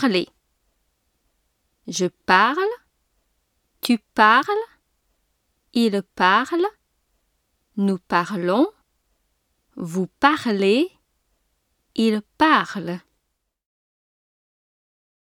Parler. Je parle. Tu parles. Il parle. Nous parlons. Vous parlez. Il parle.